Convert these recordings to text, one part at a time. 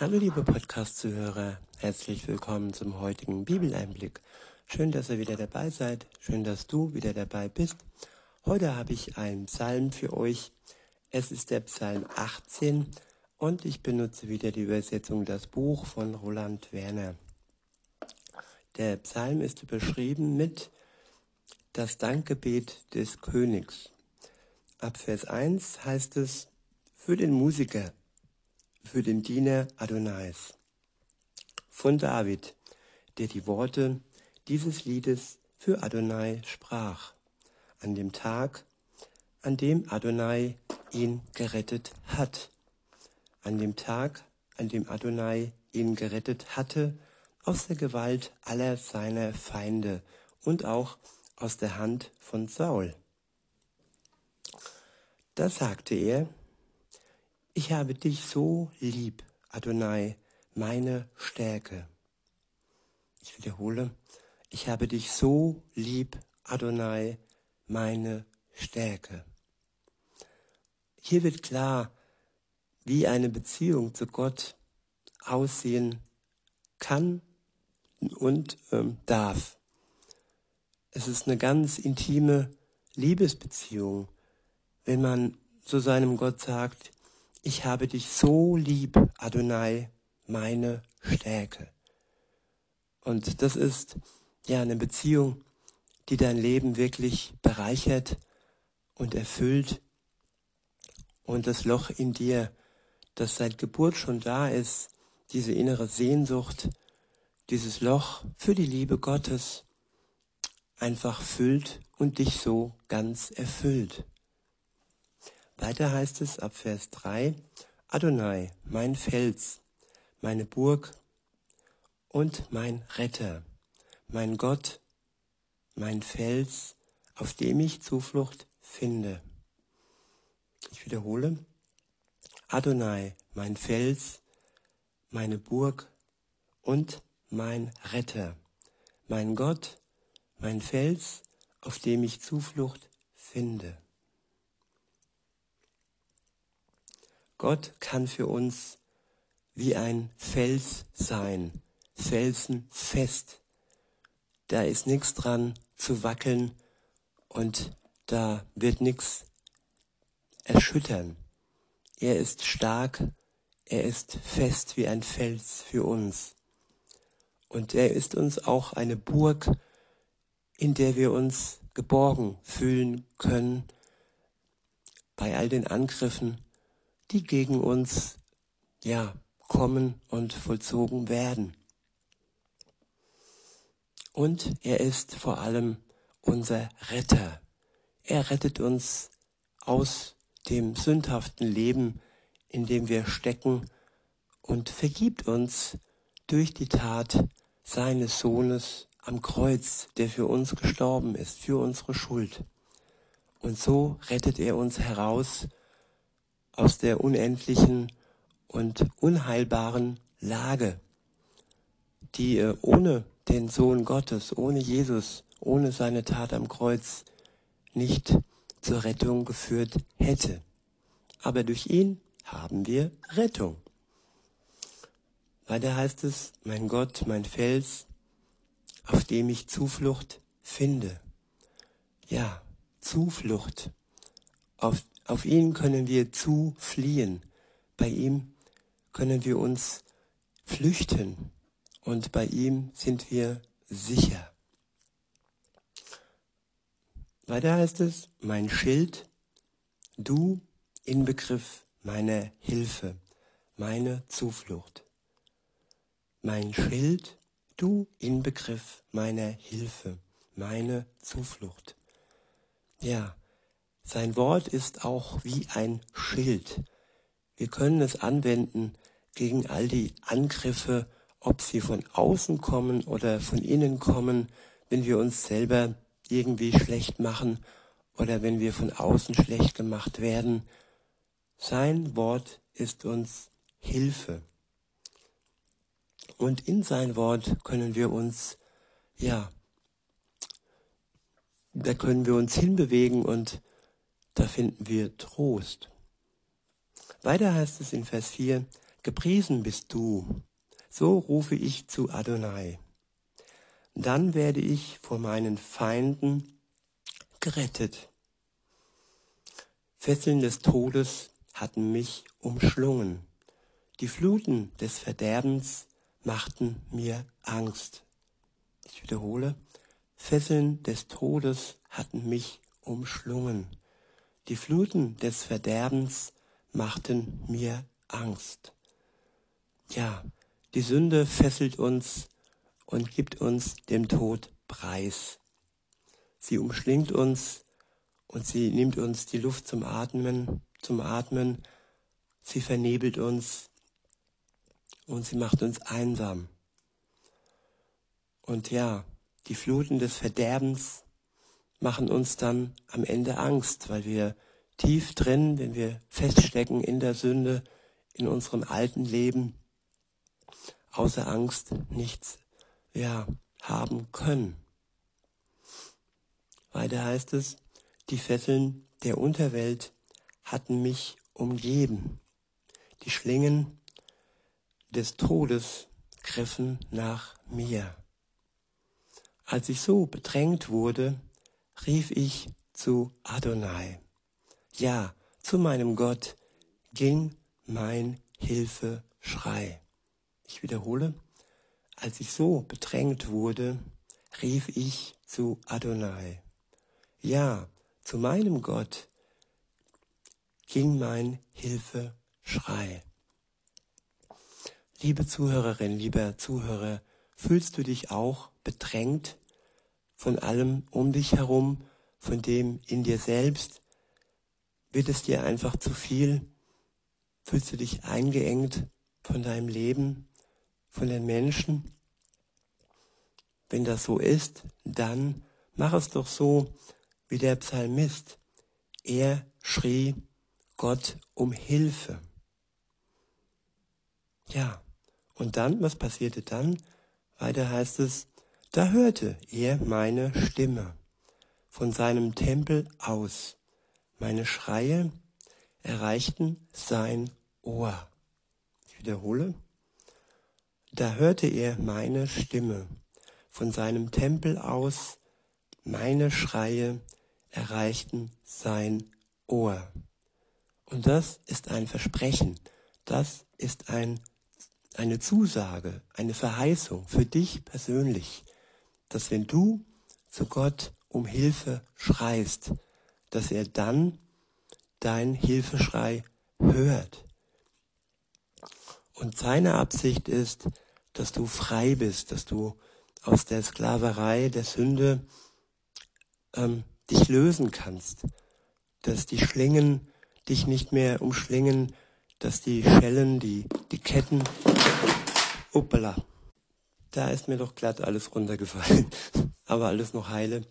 Hallo liebe Podcast-Zuhörer, herzlich willkommen zum heutigen Bibeleinblick. Schön, dass ihr wieder dabei seid, schön, dass du wieder dabei bist. Heute habe ich einen Psalm für euch. Es ist der Psalm 18 und ich benutze wieder die Übersetzung Das Buch von Roland Werner. Der Psalm ist überschrieben mit Das Dankgebet des Königs. Ab Vers 1 heißt es für den Musiker für den Diener Adonais. Von David, der die Worte dieses Liedes für Adonai sprach, an dem Tag, an dem Adonai ihn gerettet hat, an dem Tag, an dem Adonai ihn gerettet hatte, aus der Gewalt aller seiner Feinde und auch aus der Hand von Saul. Da sagte er, ich habe dich so lieb, Adonai, meine Stärke. Ich wiederhole, ich habe dich so lieb, Adonai, meine Stärke. Hier wird klar, wie eine Beziehung zu Gott aussehen kann und ähm, darf. Es ist eine ganz intime Liebesbeziehung, wenn man zu seinem Gott sagt, ich habe dich so lieb, Adonai, meine Stärke. Und das ist ja eine Beziehung, die dein Leben wirklich bereichert und erfüllt. Und das Loch in dir, das seit Geburt schon da ist, diese innere Sehnsucht, dieses Loch für die Liebe Gottes einfach füllt und dich so ganz erfüllt. Weiter heißt es ab Vers 3, Adonai, mein Fels, meine Burg und mein Retter, mein Gott, mein Fels, auf dem ich Zuflucht finde. Ich wiederhole, Adonai, mein Fels, meine Burg und mein Retter, mein Gott, mein Fels, auf dem ich Zuflucht finde. Gott kann für uns wie ein Fels sein, felsenfest. Da ist nichts dran zu wackeln und da wird nichts erschüttern. Er ist stark, er ist fest wie ein Fels für uns. Und er ist uns auch eine Burg, in der wir uns geborgen fühlen können bei all den Angriffen, die gegen uns, ja, kommen und vollzogen werden. Und er ist vor allem unser Retter. Er rettet uns aus dem sündhaften Leben, in dem wir stecken und vergibt uns durch die Tat seines Sohnes am Kreuz, der für uns gestorben ist, für unsere Schuld. Und so rettet er uns heraus aus der unendlichen und unheilbaren Lage, die äh, ohne den Sohn Gottes, ohne Jesus, ohne seine Tat am Kreuz nicht zur Rettung geführt hätte. Aber durch ihn haben wir Rettung. Weiter heißt es, mein Gott, mein Fels, auf dem ich Zuflucht finde. Ja, Zuflucht. Auf auf ihn können wir zufliehen. Bei ihm können wir uns flüchten und bei ihm sind wir sicher. Weiter heißt es, mein Schild, du Inbegriff meiner Hilfe, meine Zuflucht. Mein Schild, du Inbegriff meiner Hilfe, meine Zuflucht. Ja, sein Wort ist auch wie ein Schild. Wir können es anwenden gegen all die Angriffe, ob sie von außen kommen oder von innen kommen, wenn wir uns selber irgendwie schlecht machen oder wenn wir von außen schlecht gemacht werden. Sein Wort ist uns Hilfe. Und in sein Wort können wir uns, ja, da können wir uns hinbewegen und da finden wir Trost. Weiter heißt es in Vers 4, gepriesen bist du. So rufe ich zu Adonai. Dann werde ich vor meinen Feinden gerettet. Fesseln des Todes hatten mich umschlungen. Die Fluten des Verderbens machten mir Angst. Ich wiederhole, Fesseln des Todes hatten mich umschlungen. Die Fluten des Verderbens machten mir Angst. Ja, die Sünde fesselt uns und gibt uns dem Tod preis. Sie umschlingt uns und sie nimmt uns die Luft zum Atmen, zum Atmen. Sie vernebelt uns und sie macht uns einsam. Und ja, die Fluten des Verderbens machen uns dann am Ende Angst, weil wir tief drin, wenn wir feststecken in der Sünde, in unserem alten Leben, außer Angst nichts, ja, haben können. Weiter heißt es, die Fesseln der Unterwelt hatten mich umgeben. Die Schlingen des Todes griffen nach mir. Als ich so bedrängt wurde, rief ich zu Adonai. Ja, zu meinem Gott ging mein Hilfeschrei. Ich wiederhole, als ich so bedrängt wurde, rief ich zu Adonai. Ja, zu meinem Gott ging mein Hilfeschrei. Liebe Zuhörerin, lieber Zuhörer, fühlst du dich auch bedrängt von allem um dich herum, von dem in dir selbst? Wird es dir einfach zu viel? Fühlst du dich eingeengt von deinem Leben, von den Menschen? Wenn das so ist, dann mach es doch so wie der Psalmist. Er schrie Gott um Hilfe. Ja, und dann, was passierte dann? Weiter heißt es, da hörte er meine Stimme von seinem Tempel aus. Meine Schreie erreichten sein Ohr. Ich wiederhole. Da hörte er meine Stimme von seinem Tempel aus. Meine Schreie erreichten sein Ohr. Und das ist ein Versprechen. Das ist ein, eine Zusage, eine Verheißung für dich persönlich dass wenn du zu Gott um Hilfe schreist, dass er dann dein Hilfeschrei hört. Und seine Absicht ist, dass du frei bist, dass du aus der Sklaverei der Sünde ähm, dich lösen kannst, dass die Schlingen dich nicht mehr umschlingen, dass die Schellen, die, die Ketten, uppala, da ist mir doch glatt alles runtergefallen, aber alles noch heile.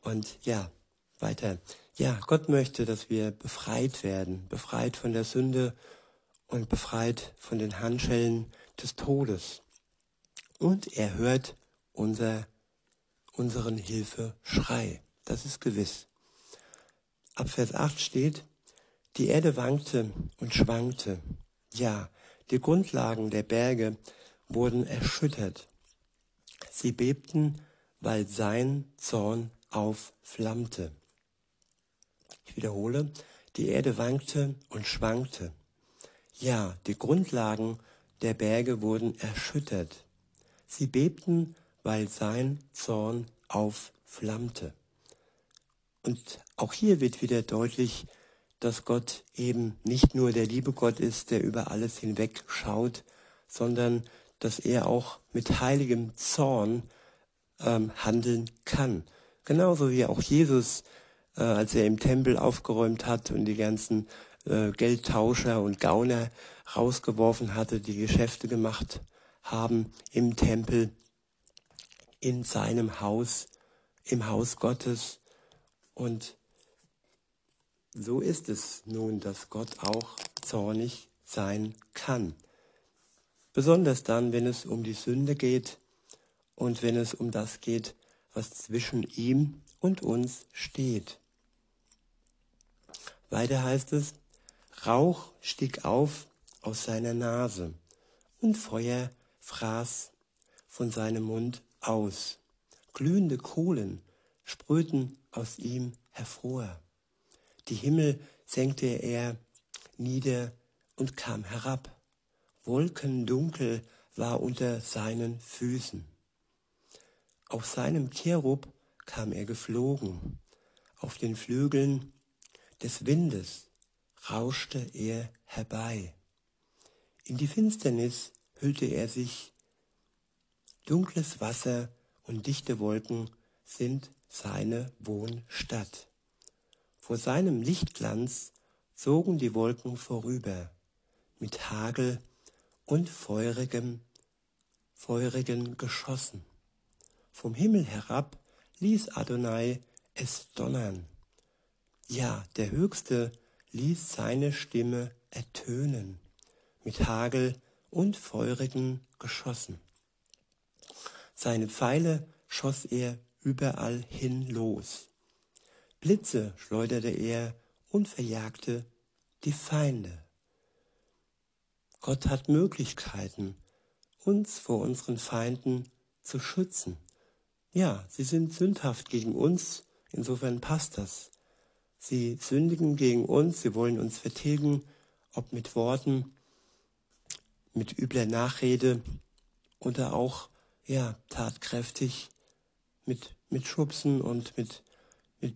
Und ja, weiter. Ja, Gott möchte, dass wir befreit werden, befreit von der Sünde und befreit von den Handschellen des Todes. Und er hört unser, unseren Hilfeschrei. Das ist gewiss. Ab Vers 8 steht, die Erde wankte und schwankte. Ja, die Grundlagen der Berge wurden erschüttert. Sie bebten, weil sein Zorn aufflammte. Ich wiederhole, die Erde wankte und schwankte. Ja, die Grundlagen der Berge wurden erschüttert. Sie bebten, weil sein Zorn aufflammte. Und auch hier wird wieder deutlich, dass Gott eben nicht nur der liebe Gott ist, der über alles hinweg schaut, sondern dass er auch mit heiligem Zorn ähm, handeln kann. Genauso wie auch Jesus, äh, als er im Tempel aufgeräumt hat und die ganzen äh, Geldtauscher und Gauner rausgeworfen hatte, die Geschäfte gemacht haben im Tempel, in seinem Haus, im Haus Gottes. Und so ist es nun, dass Gott auch zornig sein kann. Besonders dann, wenn es um die Sünde geht und wenn es um das geht, was zwischen ihm und uns steht. Weiter heißt es, Rauch stieg auf aus seiner Nase und Feuer fraß von seinem Mund aus. Glühende Kohlen sprühten aus ihm hervor. Die Himmel senkte er nieder und kam herab. Wolkendunkel war unter seinen Füßen. Auf seinem Cherub kam er geflogen. Auf den Flügeln des Windes rauschte er herbei. In die Finsternis hüllte er sich. Dunkles Wasser und dichte Wolken sind seine Wohnstadt. Vor seinem Lichtglanz zogen die Wolken vorüber, mit Hagel und feurigem, feurigen Geschossen. Vom Himmel herab ließ Adonai es donnern. Ja, der Höchste ließ seine Stimme ertönen mit Hagel und feurigen Geschossen. Seine Pfeile schoss er überall hin los. Blitze schleuderte er und verjagte die Feinde. Gott hat Möglichkeiten, uns vor unseren Feinden zu schützen. Ja, sie sind sündhaft gegen uns, insofern passt das. Sie sündigen gegen uns, sie wollen uns vertilgen, ob mit Worten, mit übler Nachrede oder auch ja, tatkräftig mit, mit Schubsen und mit, mit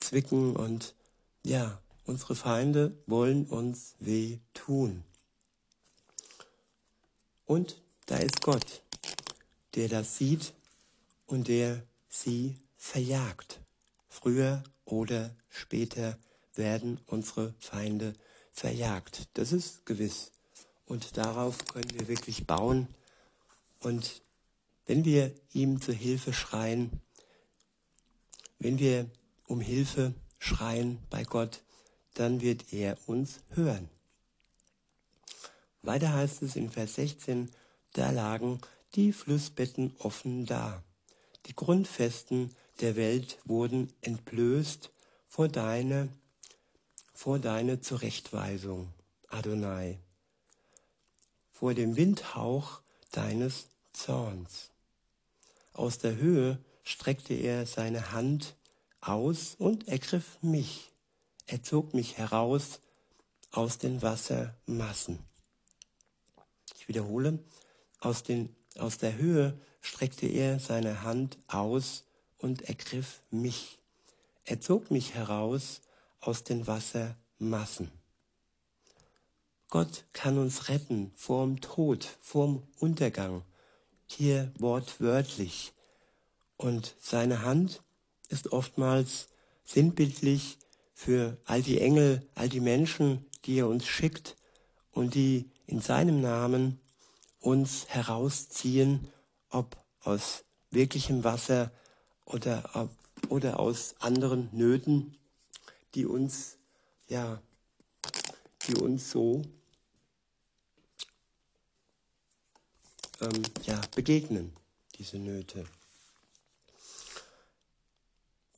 Zwicken und ja, unsere Feinde wollen uns weh tun. Und da ist Gott, der das sieht und der sie verjagt. Früher oder später werden unsere Feinde verjagt. Das ist gewiss. Und darauf können wir wirklich bauen. Und wenn wir ihm zur Hilfe schreien, wenn wir um Hilfe schreien bei Gott, dann wird er uns hören. Weiter heißt es in Vers 16, da lagen die Flussbetten offen da. Die Grundfesten der Welt wurden entblößt vor deine, vor deine Zurechtweisung, Adonai vor dem Windhauch deines Zorns. Aus der Höhe streckte er seine Hand aus und ergriff mich. Er zog mich heraus aus den Wassermassen. Ich wiederhole, aus, den, aus der Höhe streckte er seine Hand aus und ergriff mich. Er zog mich heraus aus den Wassermassen. Gott kann uns retten vorm Tod, vorm Untergang. Hier wortwörtlich. Und seine Hand ist oftmals sinnbildlich für all die Engel, all die Menschen, die er uns schickt und die in seinem Namen uns herausziehen, ob aus wirklichem Wasser oder, oder aus anderen Nöten, die uns, ja, die uns so ähm, ja, begegnen, diese Nöte.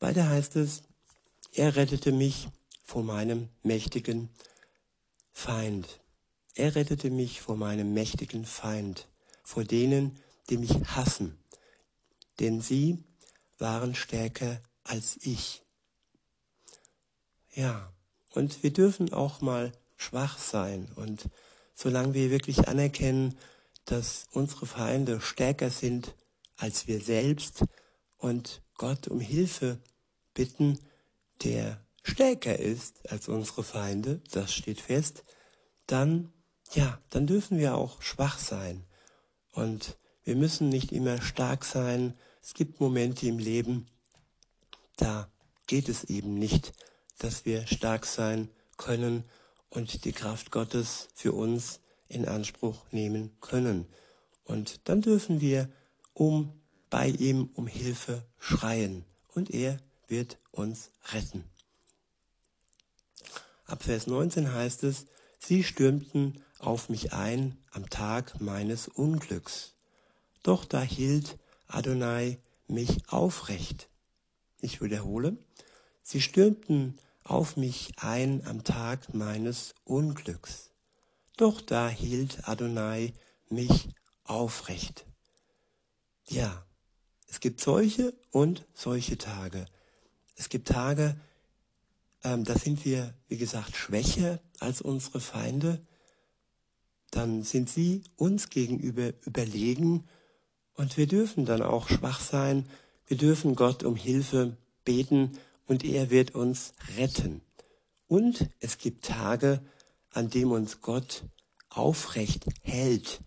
Weiter heißt es, er rettete mich vor meinem mächtigen Feind. Er rettete mich vor meinem mächtigen Feind, vor denen, die mich hassen, denn sie waren stärker als ich. Ja, und wir dürfen auch mal schwach sein und solange wir wirklich anerkennen, dass unsere Feinde stärker sind als wir selbst und Gott um Hilfe bitten, der stärker ist als unsere Feinde, das steht fest, dann, ja, dann dürfen wir auch schwach sein. Und wir müssen nicht immer stark sein. Es gibt Momente im Leben, da geht es eben nicht, dass wir stark sein können und die Kraft Gottes für uns in Anspruch nehmen können. Und dann dürfen wir um bei ihm um Hilfe schreien und er wird uns retten. Ab Vers 19 heißt es, sie stürmten auf mich ein am Tag meines Unglücks. Doch da hielt Adonai mich aufrecht. Ich wiederhole, sie stürmten auf mich ein am Tag meines Unglücks. doch da hielt Adonai mich aufrecht. Ja, es gibt solche und solche Tage. Es gibt Tage, ähm, da sind wir, wie gesagt, schwächer als unsere Feinde. Dann sind sie uns gegenüber überlegen und wir dürfen dann auch schwach sein. Wir dürfen Gott um Hilfe beten und er wird uns retten. Und es gibt Tage, an denen uns Gott aufrecht hält.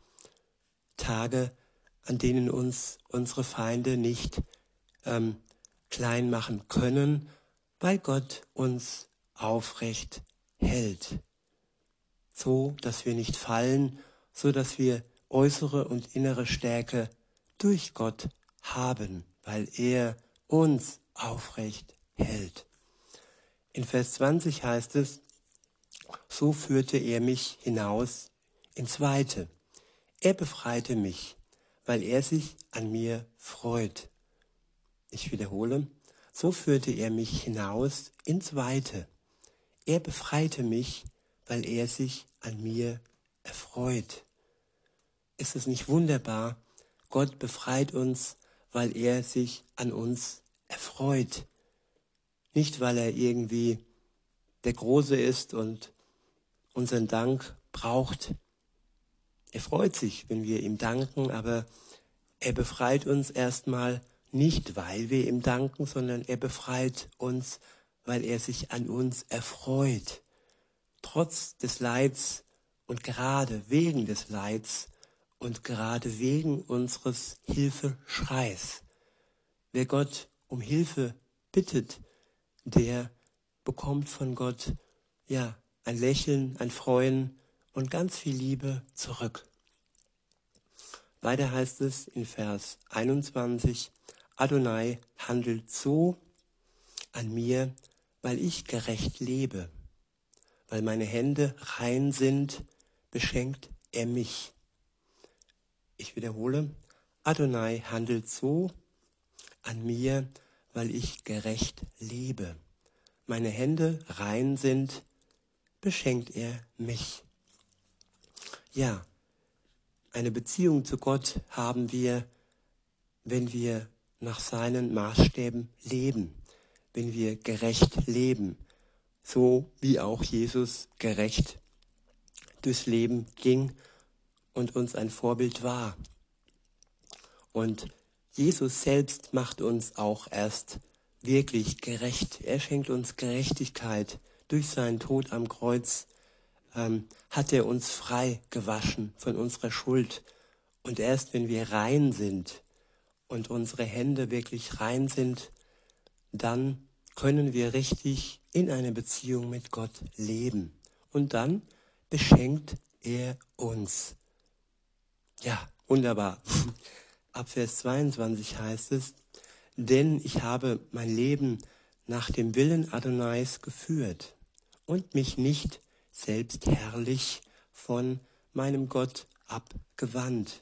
Tage, an denen uns unsere Feinde nicht ähm, klein machen können, weil Gott uns aufrecht hält. So, dass wir nicht fallen, so dass wir äußere und innere Stärke durch Gott haben, weil er uns aufrecht hält. In Vers 20 heißt es, so führte er mich hinaus ins Weite. Er befreite mich, weil er sich an mir freut. Ich wiederhole, so führte er mich hinaus ins Weite. Er befreite mich, weil er sich an mir erfreut. Ist es nicht wunderbar? Gott befreit uns, weil er sich an uns erfreut. Nicht, weil er irgendwie der Große ist und unseren Dank braucht. Er freut sich, wenn wir ihm danken, aber er befreit uns erstmal nicht, weil wir ihm danken, sondern er befreit uns, weil er sich an uns erfreut. Trotz des Leids und gerade wegen des Leids und gerade wegen unseres Hilfeschreis. Wer Gott um Hilfe bittet, der bekommt von Gott ja ein Lächeln, ein Freuen und ganz viel Liebe zurück. Weiter heißt es in Vers 21, Adonai handelt so an mir, weil ich gerecht lebe. Weil meine Hände rein sind, beschenkt er mich. Ich wiederhole, Adonai handelt so an mir, weil ich gerecht lebe. Meine Hände rein sind, beschenkt er mich. Ja, eine Beziehung zu Gott haben wir, wenn wir nach seinen Maßstäben leben, wenn wir gerecht leben, so wie auch Jesus gerecht durchs Leben ging und uns ein Vorbild war. Und Jesus selbst macht uns auch erst wirklich gerecht. Er schenkt uns Gerechtigkeit. Durch seinen Tod am Kreuz ähm, hat er uns frei gewaschen von unserer Schuld. Und erst wenn wir rein sind, und unsere Hände wirklich rein sind, dann können wir richtig in einer Beziehung mit Gott leben. Und dann beschenkt er uns. Ja, wunderbar. Ab Vers 22 heißt es, denn ich habe mein Leben nach dem Willen Adonais geführt und mich nicht selbst herrlich von meinem Gott abgewandt.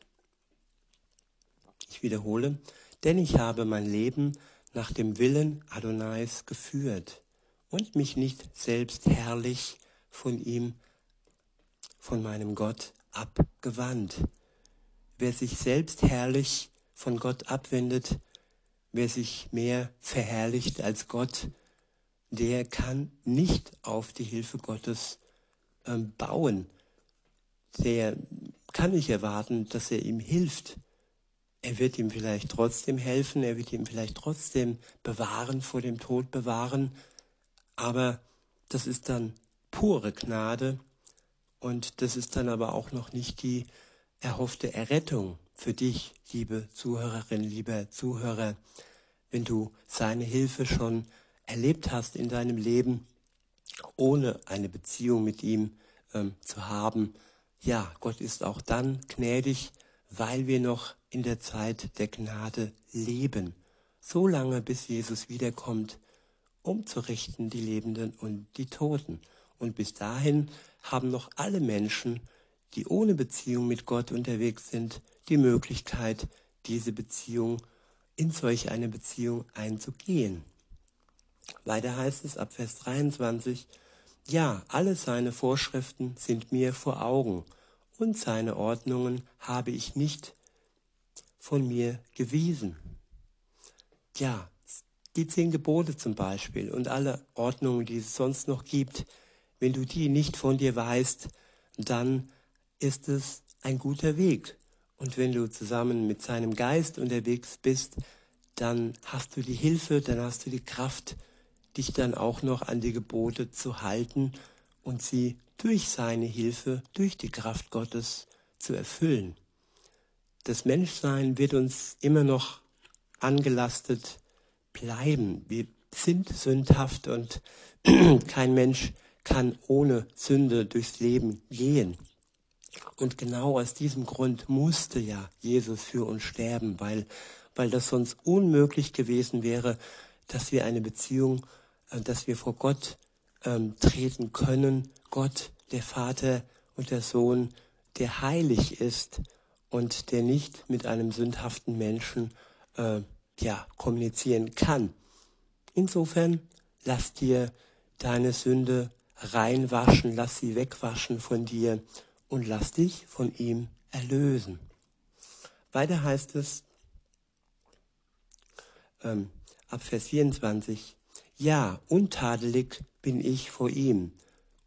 Wiederhole, denn ich habe mein Leben nach dem Willen Adonais geführt und mich nicht selbst herrlich von ihm, von meinem Gott abgewandt. Wer sich selbst herrlich von Gott abwendet, wer sich mehr verherrlicht als Gott, der kann nicht auf die Hilfe Gottes ähm, bauen. Der kann nicht erwarten, dass er ihm hilft. Er wird ihm vielleicht trotzdem helfen, er wird ihm vielleicht trotzdem bewahren, vor dem Tod bewahren, aber das ist dann pure Gnade und das ist dann aber auch noch nicht die erhoffte Errettung für dich, liebe Zuhörerin, lieber Zuhörer, wenn du seine Hilfe schon erlebt hast in deinem Leben, ohne eine Beziehung mit ihm ähm, zu haben. Ja, Gott ist auch dann gnädig, weil wir noch in der Zeit der Gnade leben, so lange bis Jesus wiederkommt, um zu richten die Lebenden und die Toten. Und bis dahin haben noch alle Menschen, die ohne Beziehung mit Gott unterwegs sind, die Möglichkeit, diese Beziehung, in solch eine Beziehung einzugehen. Weiter heißt es ab Vers 23, Ja, alle seine Vorschriften sind mir vor Augen, und seine Ordnungen habe ich nicht von mir gewiesen. Ja, die zehn Gebote zum Beispiel und alle Ordnungen, die es sonst noch gibt, wenn du die nicht von dir weißt, dann ist es ein guter Weg. Und wenn du zusammen mit seinem Geist unterwegs bist, dann hast du die Hilfe, dann hast du die Kraft, dich dann auch noch an die Gebote zu halten und sie durch seine Hilfe, durch die Kraft Gottes zu erfüllen. Das Menschsein wird uns immer noch angelastet bleiben. Wir sind sündhaft und kein Mensch kann ohne Sünde durchs Leben gehen. Und genau aus diesem Grund musste ja Jesus für uns sterben, weil, weil das sonst unmöglich gewesen wäre, dass wir eine Beziehung äh, dass wir vor Gott ähm, treten können. Gott, der Vater und der Sohn, der heilig ist und der nicht mit einem sündhaften Menschen äh, ja, kommunizieren kann. Insofern lass dir deine Sünde reinwaschen, lass sie wegwaschen von dir und lass dich von ihm erlösen. Weiter heißt es ähm, ab Vers 24, ja, untadelig bin ich vor ihm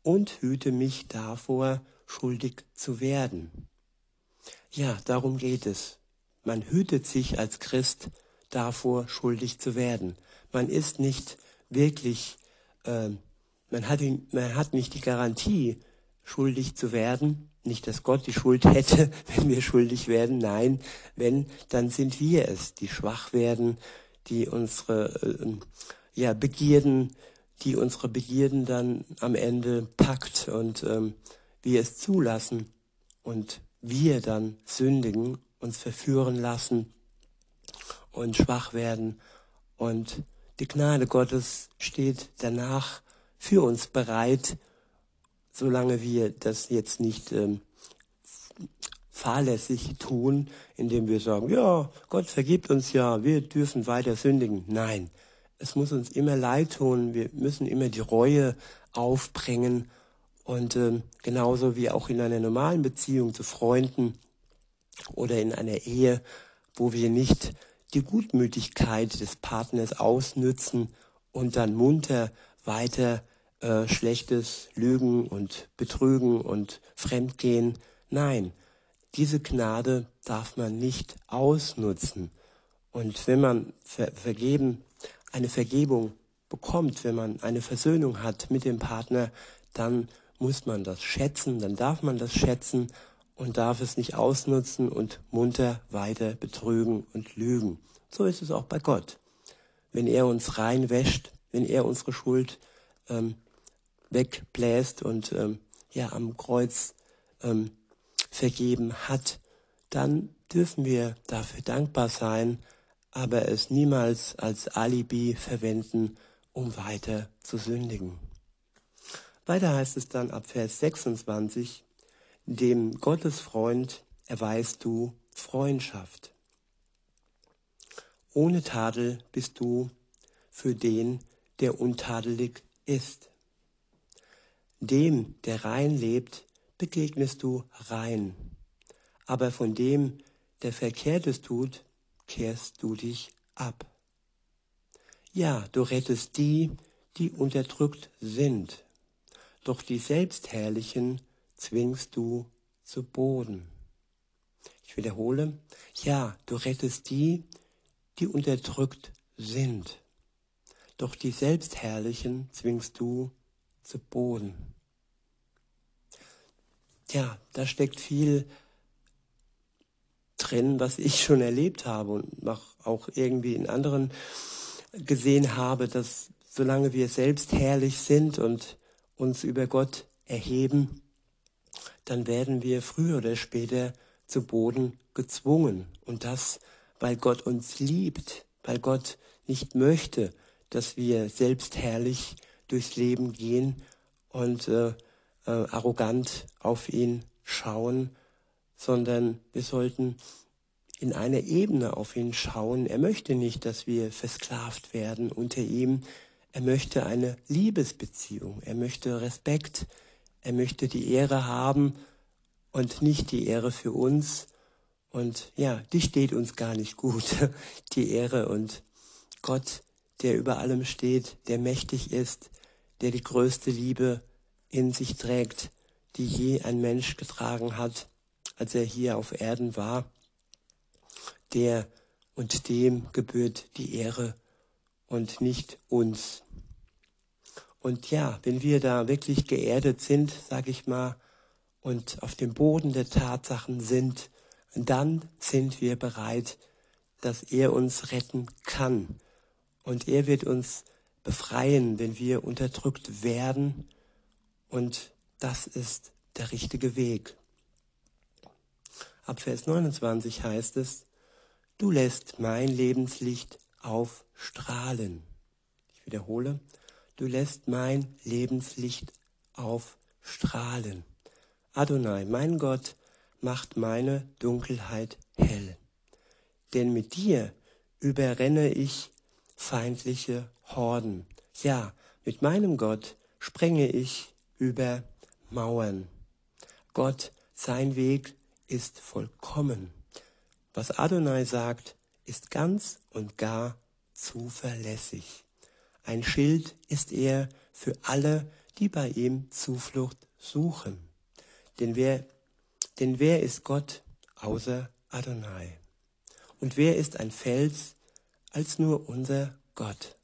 und hüte mich davor, schuldig zu werden. Ja, darum geht es. Man hütet sich als Christ davor, schuldig zu werden. Man ist nicht wirklich, äh, man, hat, man hat nicht die Garantie, schuldig zu werden. Nicht, dass Gott die Schuld hätte, wenn wir schuldig werden. Nein, wenn, dann sind wir es, die schwach werden, die unsere äh, ja, Begierden, die unsere Begierden dann am Ende packt und ähm, wir es zulassen und wir dann sündigen, uns verführen lassen und schwach werden. Und die Gnade Gottes steht danach für uns bereit, solange wir das jetzt nicht ähm, fahrlässig tun, indem wir sagen, ja, Gott vergibt uns ja, wir dürfen weiter sündigen. Nein, es muss uns immer leid tun, wir müssen immer die Reue aufbringen und äh, genauso wie auch in einer normalen Beziehung zu Freunden oder in einer Ehe, wo wir nicht die Gutmütigkeit des Partners ausnützen und dann munter weiter äh, Schlechtes lügen und betrügen und fremdgehen. Nein, diese Gnade darf man nicht ausnutzen. Und wenn man ver vergeben eine Vergebung bekommt, wenn man eine Versöhnung hat mit dem Partner, dann muss man das schätzen, dann darf man das schätzen und darf es nicht ausnutzen und munter weiter betrügen und lügen. So ist es auch bei Gott. Wenn er uns reinwäscht, wenn er unsere Schuld ähm, wegbläst und ähm, ja am Kreuz ähm, vergeben hat, dann dürfen wir dafür dankbar sein, aber es niemals als Alibi verwenden, um weiter zu sündigen. Weiter heißt es dann ab Vers 26, dem Gottesfreund erweist du Freundschaft. Ohne Tadel bist du für den, der untadelig ist. Dem, der rein lebt, begegnest du rein. Aber von dem, der Verkehrtes tut, kehrst du dich ab. Ja, du rettest die, die unterdrückt sind, doch die Selbstherrlichen zwingst du zu Boden. Ich wiederhole, ja, du rettest die, die unterdrückt sind, doch die Selbstherrlichen zwingst du zu Boden. Ja, da steckt viel drin, was ich schon erlebt habe und auch irgendwie in anderen gesehen habe, dass solange wir selbst herrlich sind und uns über Gott erheben, dann werden wir früher oder später zu Boden gezwungen. Und das, weil Gott uns liebt, weil Gott nicht möchte, dass wir selbst herrlich durchs Leben gehen und äh, äh, arrogant auf ihn schauen, sondern wir sollten in einer Ebene auf ihn schauen. Er möchte nicht, dass wir versklavt werden unter ihm. Er möchte eine Liebesbeziehung, er möchte Respekt, er möchte die Ehre haben und nicht die Ehre für uns. Und ja, die steht uns gar nicht gut, die Ehre. Und Gott, der über allem steht, der mächtig ist, der die größte Liebe in sich trägt, die je ein Mensch getragen hat, als er hier auf Erden war, der und dem gebührt die Ehre und nicht uns. Und ja, wenn wir da wirklich geerdet sind, sag ich mal, und auf dem Boden der Tatsachen sind, dann sind wir bereit, dass er uns retten kann. Und er wird uns befreien, wenn wir unterdrückt werden. Und das ist der richtige Weg. Ab Vers 29 heißt es, du lässt mein Lebenslicht aufstrahlen. Ich wiederhole, du lässt mein Lebenslicht aufstrahlen. Adonai, mein Gott, macht meine Dunkelheit hell. Denn mit dir überrenne ich feindliche Horden. Ja, mit meinem Gott sprenge ich über Mauern. Gott, sein Weg ist vollkommen. Was Adonai sagt, ist ganz und gar zuverlässig. Ein Schild ist er für alle, die bei ihm Zuflucht suchen. Denn wer, denn wer ist Gott außer Adonai? Und wer ist ein Fels als nur unser Gott?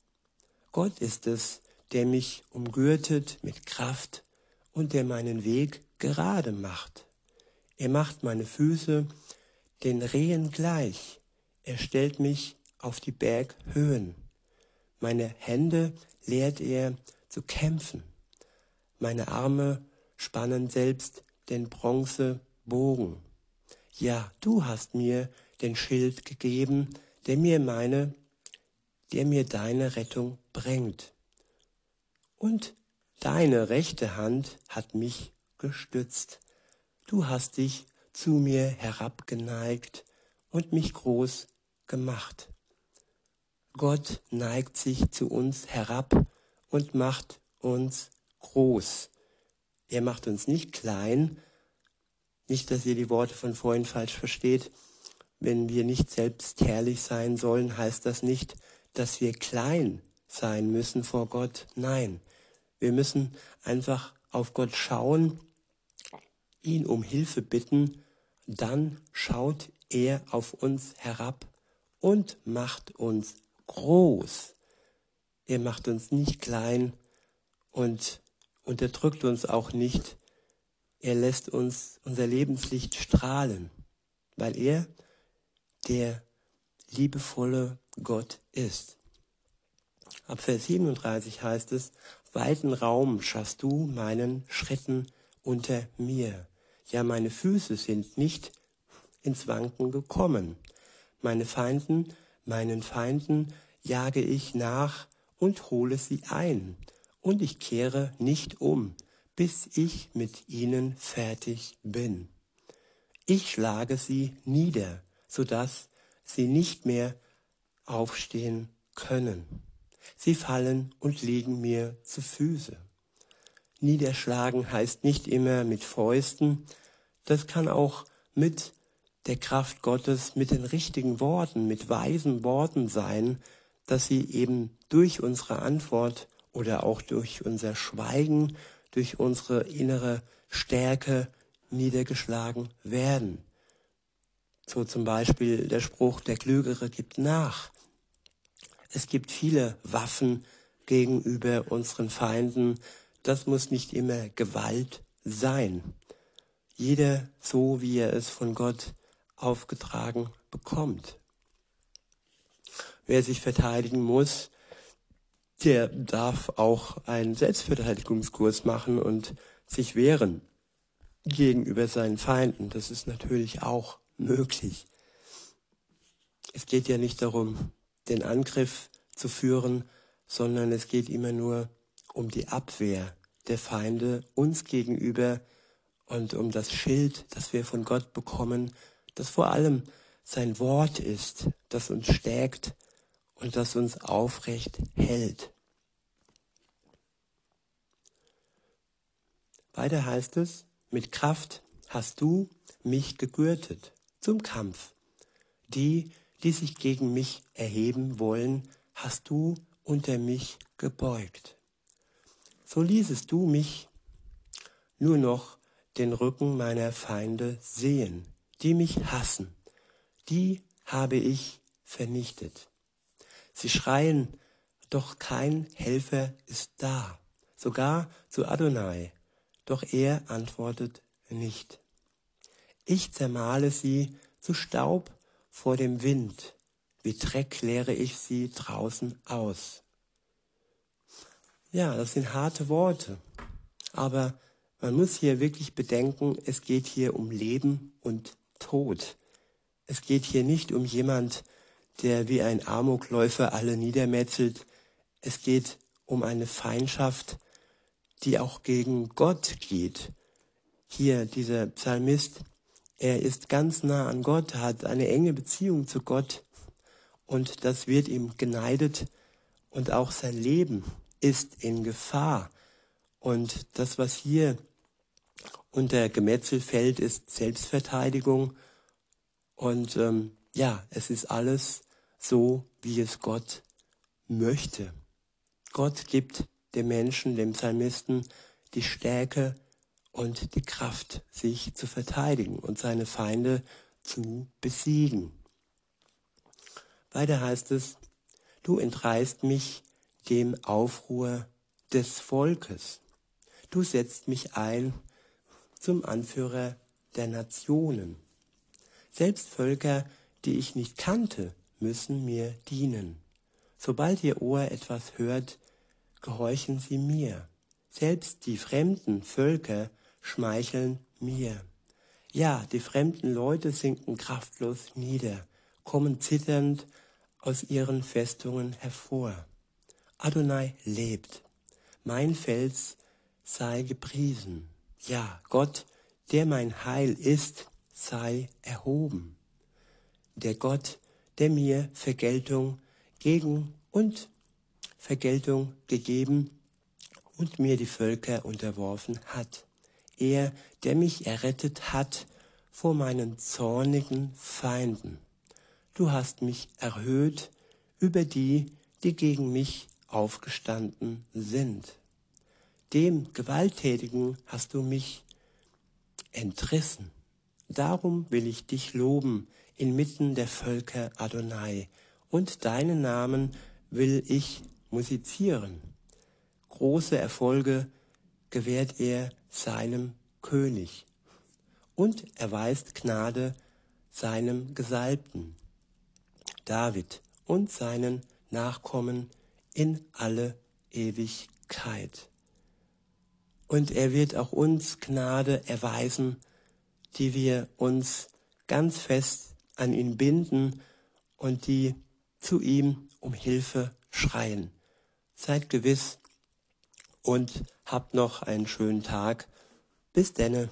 Gott ist es, der mich umgürtet mit Kraft und der meinen Weg gerade macht. Er macht meine Füße den Rehen gleich. Er stellt mich auf die Berghöhen. Meine Hände lehrt er zu kämpfen. Meine Arme spannen selbst den Bronzebogen. Ja, du hast mir den Schild gegeben, der mir meine, der mir deine Rettung bringt. Und deine rechte Hand hat mich gestützt. Du hast dich zu mir herabgeneigt und mich groß gemacht. Gott neigt sich zu uns herab und macht uns groß. Er macht uns nicht klein. Nicht, dass ihr die Worte von vorhin falsch versteht. Wenn wir nicht selbst herrlich sein sollen, heißt das nicht, dass wir klein sein müssen vor Gott. Nein, wir müssen einfach auf Gott schauen, ihn um Hilfe bitten, dann schaut er auf uns herab und macht uns groß. Er macht uns nicht klein und unterdrückt uns auch nicht. Er lässt uns unser Lebenslicht strahlen, weil er der liebevolle Gott ist. Ab Vers 37 heißt es, weiten Raum schaffst du meinen Schritten unter mir. Ja, meine Füße sind nicht ins Wanken gekommen. Meine Feinden, meinen Feinden jage ich nach und hole sie ein und ich kehre nicht um, bis ich mit ihnen fertig bin. Ich schlage sie nieder, so dass sie nicht mehr aufstehen können. Sie fallen und liegen mir zu Füße. Niederschlagen heißt nicht immer mit Fäusten, das kann auch mit der Kraft Gottes, mit den richtigen Worten, mit weisen Worten sein, dass sie eben durch unsere Antwort oder auch durch unser Schweigen, durch unsere innere Stärke niedergeschlagen werden. So zum Beispiel der Spruch, der Klügere gibt nach. Es gibt viele Waffen gegenüber unseren Feinden. Das muss nicht immer Gewalt sein. Jeder so, wie er es von Gott aufgetragen bekommt. Wer sich verteidigen muss, der darf auch einen Selbstverteidigungskurs machen und sich wehren gegenüber seinen Feinden. Das ist natürlich auch möglich. Es geht ja nicht darum, den Angriff zu führen, sondern es geht immer nur um die Abwehr der Feinde uns gegenüber und um das Schild, das wir von Gott bekommen, dass vor allem sein Wort ist, das uns stärkt und das uns aufrecht hält. Weiter heißt es, mit Kraft hast du mich gegürtet zum Kampf. Die, die sich gegen mich erheben wollen, hast du unter mich gebeugt. So ließest du mich nur noch den Rücken meiner Feinde sehen die mich hassen. Die habe ich vernichtet. Sie schreien, doch kein Helfer ist da, sogar zu Adonai, doch er antwortet nicht. Ich zermale sie zu Staub vor dem Wind, wie Dreck leere ich sie draußen aus. Ja, das sind harte Worte, aber man muss hier wirklich bedenken, es geht hier um Leben und Tod. Es geht hier nicht um jemand, der wie ein Amokläufer alle niedermetzelt. Es geht um eine Feindschaft, die auch gegen Gott geht. Hier dieser Psalmist, er ist ganz nah an Gott, hat eine enge Beziehung zu Gott und das wird ihm geneidet und auch sein Leben ist in Gefahr. Und das, was hier unter Gemetzel fällt, ist Selbstverteidigung. Und ähm, ja, es ist alles so, wie es Gott möchte. Gott gibt dem Menschen, dem Psalmisten, die Stärke und die Kraft, sich zu verteidigen und seine Feinde zu besiegen. Weiter heißt es, du entreißt mich dem Aufruhr des Volkes. Du setzt mich ein zum Anführer der Nationen. Selbst Völker, die ich nicht kannte, müssen mir dienen. Sobald ihr Ohr etwas hört, gehorchen sie mir. Selbst die fremden Völker schmeicheln mir. Ja, die fremden Leute sinken kraftlos nieder, kommen zitternd aus ihren Festungen hervor. Adonai lebt. Mein Fels sei gepriesen. Ja, Gott, der mein Heil ist, sei erhoben. Der Gott, der mir Vergeltung gegen und Vergeltung gegeben und mir die Völker unterworfen hat. Er, der mich errettet hat vor meinen zornigen Feinden. Du hast mich erhöht über die, die gegen mich aufgestanden sind. Dem Gewalttätigen hast du mich entrissen. Darum will ich dich loben inmitten der Völker Adonai, und deinen Namen will ich musizieren. Große Erfolge gewährt er seinem König und erweist Gnade seinem Gesalbten, David und seinen Nachkommen in alle Ewigkeit. Und er wird auch uns Gnade erweisen, die wir uns ganz fest an ihn binden und die zu ihm um Hilfe schreien. Seid gewiss und habt noch einen schönen Tag. Bis denne.